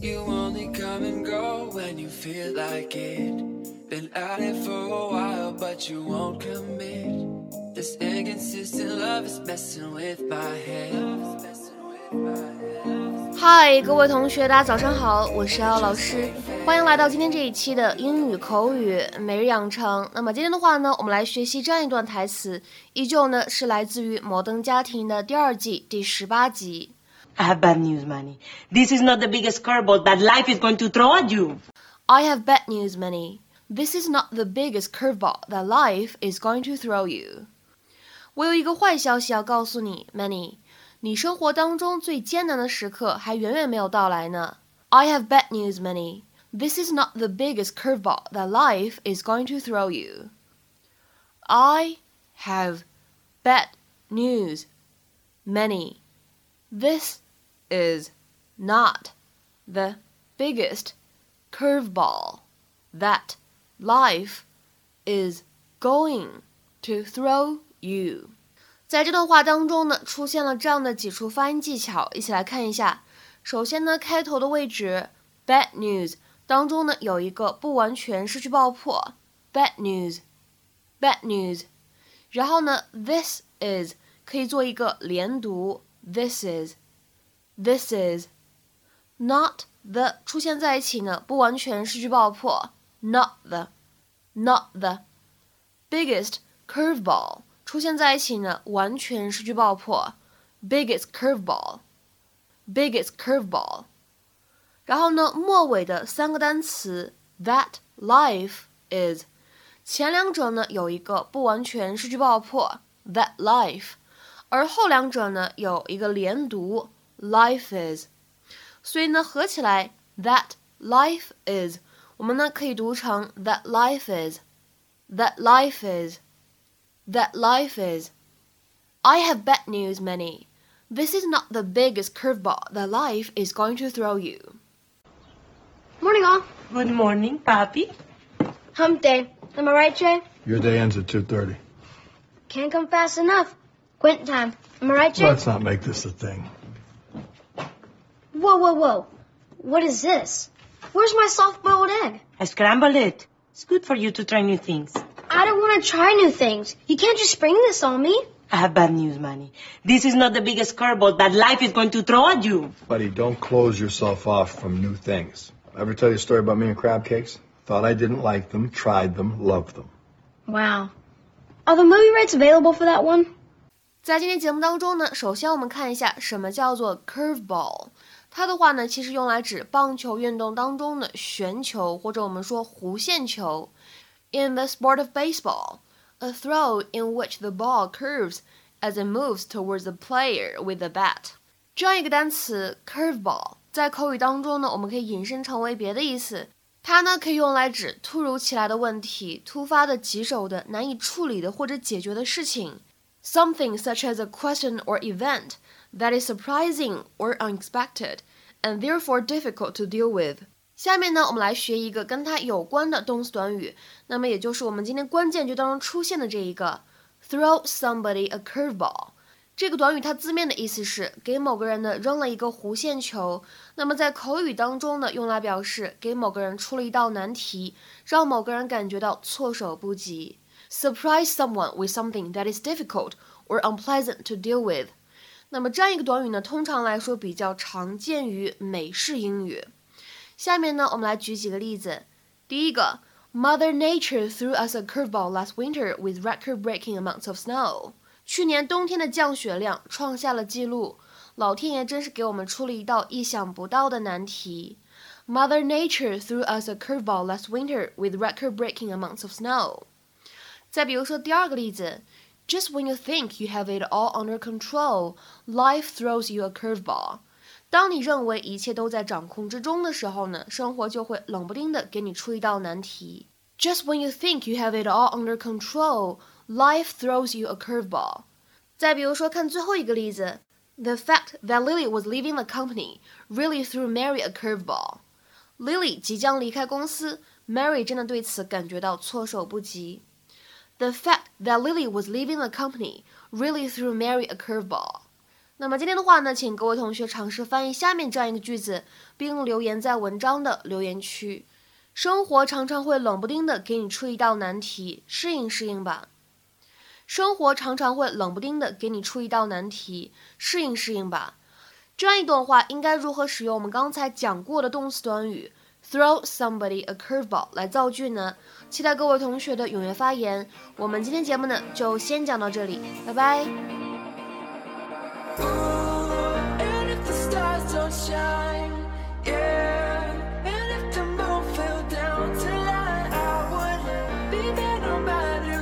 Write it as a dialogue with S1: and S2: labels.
S1: You only come and go when you feel like it. Been at it for a while, but you won't commit. This inconsistent love is messing with my head.
S2: 嗨，各位同学，大家早上好，我是姚老师，欢迎来到今天这一期的英语口语每日养成。那么今天的话呢，我们来学习这样一段台词，依旧呢是来自于《摩登家庭》的第二季第十八集。
S3: I have bad news, Manny. This is not the biggest curveball that life is going to throw at you.
S2: I have bad news, Manny. This is not the biggest curveball that life is going to throw you. 我有一个坏消息要告诉你，Manny。你生活当中最艰难的时刻还远远没有到来呢。I have bad news, Manny. This is not the biggest curveball that life is going to throw you. I have bad news, Manny. This is not the biggest curveball that life is going to throw you. 在这段话当中呢，出现了这样的几处发音技巧，一起来看一下。首先呢，开头的位置 bad news 当中呢有一个不完全失去爆破 bad news，bad news。然后呢，this is 可以做一个连读 this is，this is。not the 出现在一起呢，不完全失去爆破 not the，not the biggest curveball。出现在一起呢，完全失去爆破，biggest curveball，biggest curveball。然后呢，末尾的三个单词 that life is，前两者呢有一个不完全失去爆破 that life，而后两者呢有一个连读 life is。所以呢，合起来 that life is，我们呢可以读成 that life is，that life is，that life is。I have bad news, Manny. This is not the biggest curveball that life is going to throw you.
S4: Morning, all.
S3: Good morning, Papi.
S4: Hump day. Am I right, Jay?
S5: Your day ends at 2.30.
S4: Can't come fast enough. Quint time. Am I right, Jay?
S5: Let's not make this a thing.
S4: Whoa, whoa, whoa. What is this? Where's my soft-boiled egg?
S3: I scrambled it. It's good for you to try new things.
S4: I don't want to try new things. You can't just spring this on me.
S3: I have bad news, Manny. This is not the biggest curveball that life is going to throw at you.
S5: Buddy, don't close yourself off from new things. Ever tell you a story about me and crab cakes? Thought I didn't like them, tried them, loved them.
S4: Wow. Are the movie rights available for that one?
S2: 在今天节目当中呢，首先我们看一下什么叫做 curveball。它的话呢，其实用来指棒球运动当中的旋球，或者我们说弧线球。In the sport of baseball, a throw in which the ball curves as it moves towards the player with the bat。这样一个单词 curveball，在口语当中呢，我们可以引申成为别的意思。它呢可以用来指突如其来的问题、突发的、棘手的、难以处理的或者解决的事情。Something such as a question or event that is surprising or unexpected and therefore difficult to deal with。下面呢，我们来学一个跟它有关的动词短语，那么也就是我们今天关键句当中出现的这一个，throw somebody a curveball。这个短语它字面的意思是给某个人呢扔了一个弧线球，那么在口语当中呢，用来表示给某个人出了一道难题，让某个人感觉到措手不及。Surprise someone with something that is difficult or unpleasant to deal with。那么这样一个短语呢，通常来说比较常见于美式英语。下面呢，我们来举几个例子。第一个，Mother Nature threw us a curveball last winter with record-breaking amounts of snow。去年冬天的降雪量创下了纪录，老天爷真是给我们出了一道意想不到的难题。Mother Nature threw us a curveball last winter with record-breaking amounts of snow。 再比如说第二个例子，Just when you think you have it all under control, life throws you a curveball。当你认为一切都在掌控之中的时候呢，生活就会冷不丁的给你出一道难题。Just when you think you have it all under control, life throws you a curveball。再比如说，看最后一个例子，The fact that Lily was leaving the company really threw Mary a curveball。Lily 即将离开公司，Mary 真的对此感觉到措手不及。 The fact that Lily was leaving the company really threw Mary a curveball。那么今天的话呢，请各位同学尝试翻译下面这样一个句子，并留言在文章的留言区。生活常常会冷不丁的给你出一道难题，适应适应吧。生活常常会冷不丁的给你出一道难题，适应适应吧。这样一段话应该如何使用我们刚才讲过的动词短语 throw somebody a curveball 来造句呢？期待各位同学的踊跃发言。我们今天节目呢就先讲到这里，拜拜。
S1: And